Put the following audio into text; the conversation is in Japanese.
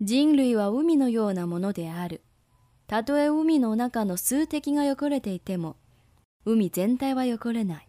人類は海のようなものである。たとえ海の中の数滴が汚れていても、海全体は汚れない。